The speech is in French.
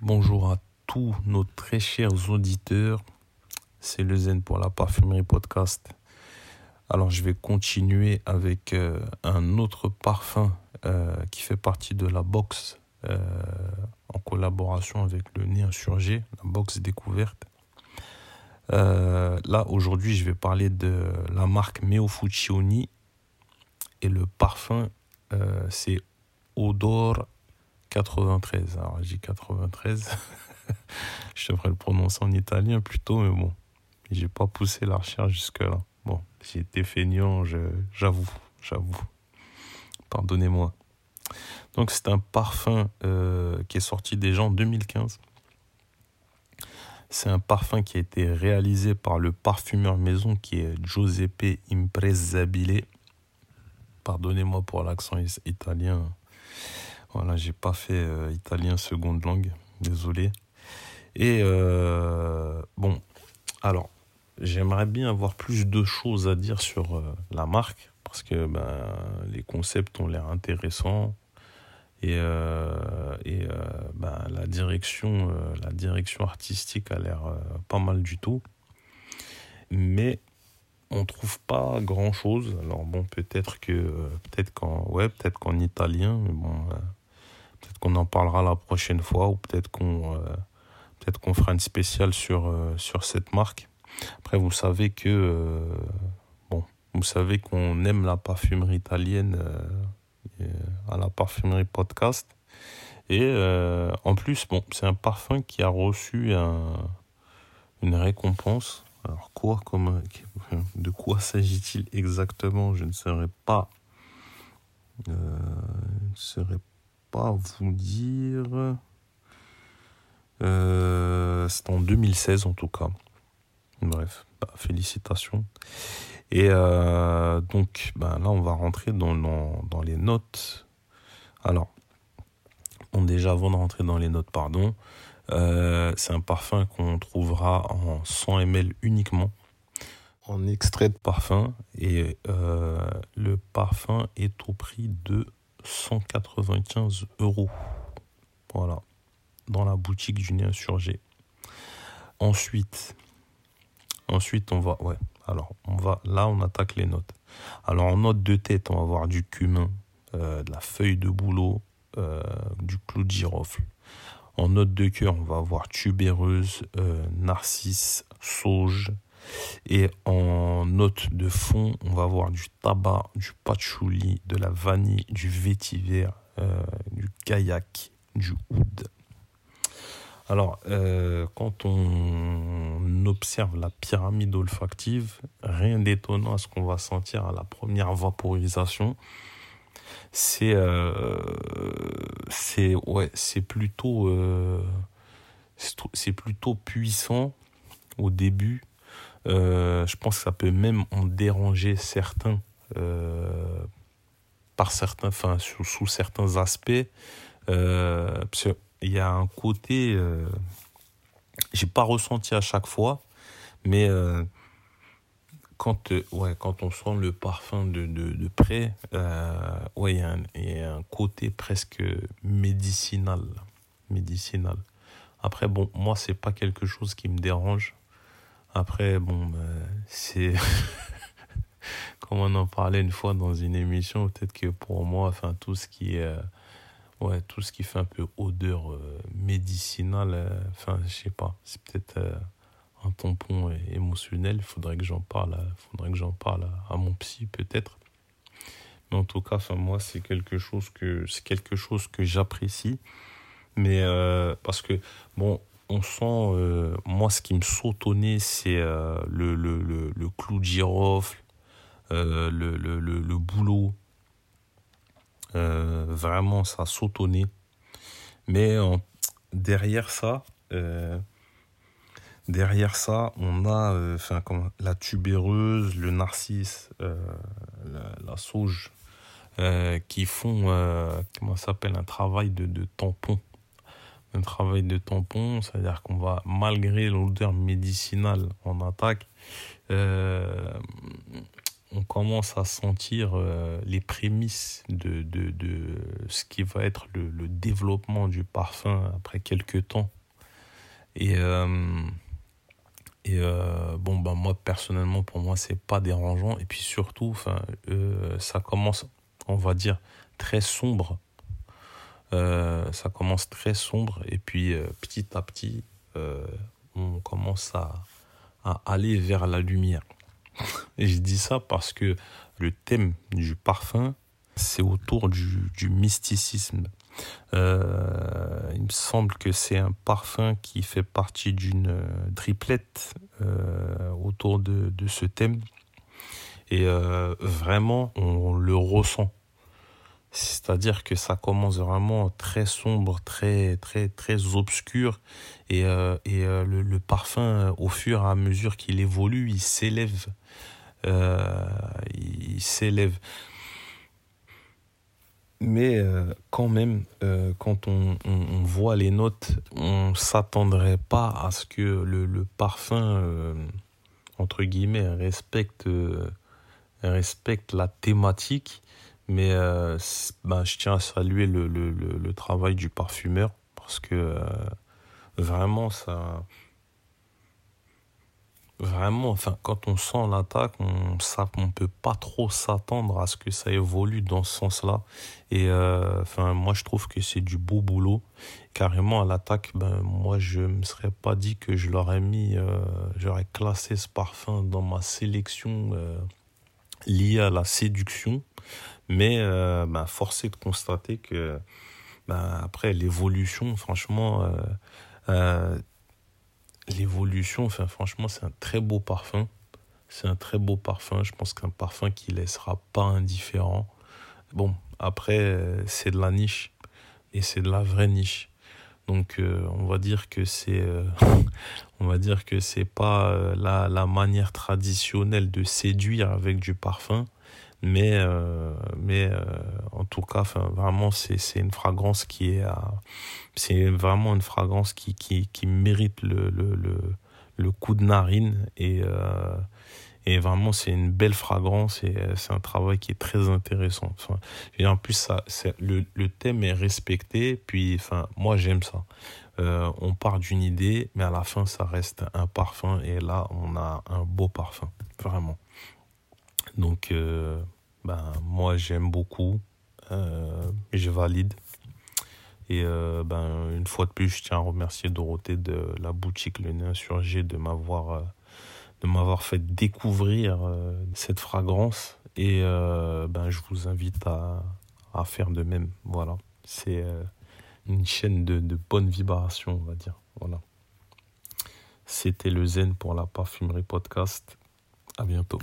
Bonjour à tous nos très chers auditeurs. C'est le Zen pour la parfumerie podcast. Alors je vais continuer avec euh, un autre parfum euh, qui fait partie de la box euh, en collaboration avec le Nez Insurgé, la box découverte. là aujourd'hui je vais parler de la marque Meo Fuccioni et le parfum c'est Odor 93. Alors, j'ai 93. je devrais le prononcer en italien plutôt, mais bon, j'ai pas poussé la recherche jusque-là. Bon, j'ai feignant, j'avoue, j'avoue. Pardonnez-moi. Donc, c'est un parfum euh, qui est sorti déjà en 2015. C'est un parfum qui a été réalisé par le parfumeur maison qui est Giuseppe Impresabile. Pardonnez-moi pour l'accent italien. Voilà, j'ai pas fait euh, italien seconde langue, désolé. Et euh, bon, alors, j'aimerais bien avoir plus de choses à dire sur euh, la marque parce que ben, les concepts ont l'air intéressants. Et, et ben, la direction la direction artistique a l'air pas mal du tout. Mais on trouve pas grand chose alors bon peut-être que peut-être qu'en ouais peut-être qu'en italien mais bon Peut-être qu'on en parlera la prochaine fois ou peut-être qu'on euh, peut-être fera une spéciale sur, euh, sur cette marque. Après, vous savez que euh, bon, vous savez qu'on aime la parfumerie italienne à la parfumerie podcast. Et en plus, bon, c'est un parfum qui a reçu un, une récompense. Alors quoi, comme, de quoi s'agit-il exactement? Je ne saurais pas. je ne saurais pas vous dire. Euh, c'est en 2016 en tout cas. Bref, bah, félicitations. Et euh, donc bah, là, on va rentrer dans, dans, les notes. Alors, bon, déjà avant de rentrer dans les notes, pardon, euh, c'est un parfum qu'on trouvera en 100 ml uniquement, en extrait de parfum. Et le parfum est au prix de 195 euros. Voilà, dans la boutique du nez insurgé. Ensuite, ensuite on va, ouais, alors on va, là on attaque les notes. Alors en note de tête, on va avoir du cumin, euh, de la feuille de bouleau, euh, du clou de girofle. En note de cœur, on va avoir tubéreuse, euh, narcisse, sauge, et en note de fond, on va avoir du tabac, du patchouli, de la vanille, du vétiver, euh, du kayak, du oud. Alors, euh, quand on observe la pyramide olfactive, rien d'étonnant à ce qu'on va sentir à la première vaporisation. C'est euh, c'est ouais, c'est plutôt c'est plutôt puissant au début euh, je pense que ça peut même en déranger certains euh, par certains, enfin sous, certains aspects. Euh, il y a un côté, euh, j'ai pas ressenti à chaque fois, mais quand, ouais, quand on sent le parfum de, de, de près, ouais, il y, y, a un côté presque médicinal, médicinal. Après, bon, moi, c'est pas quelque chose qui me dérange. Après, bon, bah, c'est. Comme on en parlait une fois dans une émission, peut-être que pour moi, enfin, tout ce qui est. Euh, ouais, tout ce qui fait un peu odeur euh, médicinale, euh, enfin, je sais pas, c'est peut-être un tampon émotionnel. Il faudrait que j'en parle, faudrait que j'en parle à, mon psy, peut-être. Mais en tout cas, enfin, moi, c'est quelque chose que, c'est quelque chose que j'apprécie. Mais parce que, bon, on sent, euh, moi ce qui me nez, c'est euh, le, le, le, clou de girofle, euh, le, le, le, boulot. vraiment, ça nez. Mais derrière ça, derrière ça, on a enfin, la tubéreuse, le narcisse, la, la, sauge, qui font, comment s'appelle, un travail de, de tampon un travail de tampon, c'est-à-dire qu'on va, malgré l'odeur médicinale en attaque, euh, on commence à sentir euh, les prémices de, de, de, ce qui va être le, développement du parfum après quelques temps. Et, euh, et bon, bah, moi, personnellement, pour moi, c'est pas dérangeant. Et puis surtout, ça commence, on va dire, très sombre. Ça commence très sombre. Et puis, petit à petit, on commence à, aller vers la lumière. Et je dis ça parce que le thème du parfum, c'est autour du, mysticisme. Euh, il me semble que c'est un parfum qui fait partie d'une triplette euh, autour de, ce thème. Et euh, vraiment, on le ressent. C'est-à-dire que ça commence vraiment très sombre, très très très obscur, et, euh, euh, le, parfum, au fur et à mesure qu'il évolue, il s'élève, euh, il s'élève. Mais euh, quand même, euh, quand on, voit les notes, on s'attendrait pas à ce que le, le parfum, entre guillemets, respecte respecte la thématique mais euh, ben, je tiens à saluer le, le, le, travail du parfumeur parce que euh, vraiment, ça. Vraiment, enfin, quand on sent l'attaque, on ne on peut pas trop s'attendre à ce que ça évolue dans ce sens-là. Et euh, enfin, moi, je trouve que c'est du beau boulot. Carrément, à l'attaque, ben, moi, je me serais pas dit que je l'aurais mis, euh, j'aurais classé ce parfum dans ma sélection euh, liée à la séduction. Mais euh, bah, force est de constater que bah, après l'évolution, franchement, euh, euh, l'évolution, franchement, c'est un très beau parfum. C'est un très beau parfum. Je pense qu'un parfum qui laissera pas indifférent. Bon, après, c'est de la niche et c'est de la vraie niche. Donc, euh, on va dire que c'est, euh, on va dire que c'est pas euh, la, manière traditionnelle de séduire avec du parfum, mais en tout cas vraiment c'est une fragrance qui est vraiment une fragrance qui mérite le le coup de narine et et vraiment c'est une belle fragrance et c'est un travail qui est très intéressant enfin et en plus ça le le thème est respecté puis enfin moi j'aime ça euh, on part d'une idée mais à la fin ça reste un parfum et là on a un beau parfum vraiment donc, euh, ben, moi, j'aime beaucoup. Euh, je valide. Et euh, ben, une fois de plus, je tiens à remercier Dorothée de la boutique Le Nez Insurgé de m'avoir euh, de m'avoir fait découvrir euh, cette fragrance. Et euh, ben, je vous invite à, faire de même. Voilà. C'est une chaîne de, de bonnes vibrations, on va dire. Voilà. C'était le Zen pour la parfumerie podcast. À bientôt.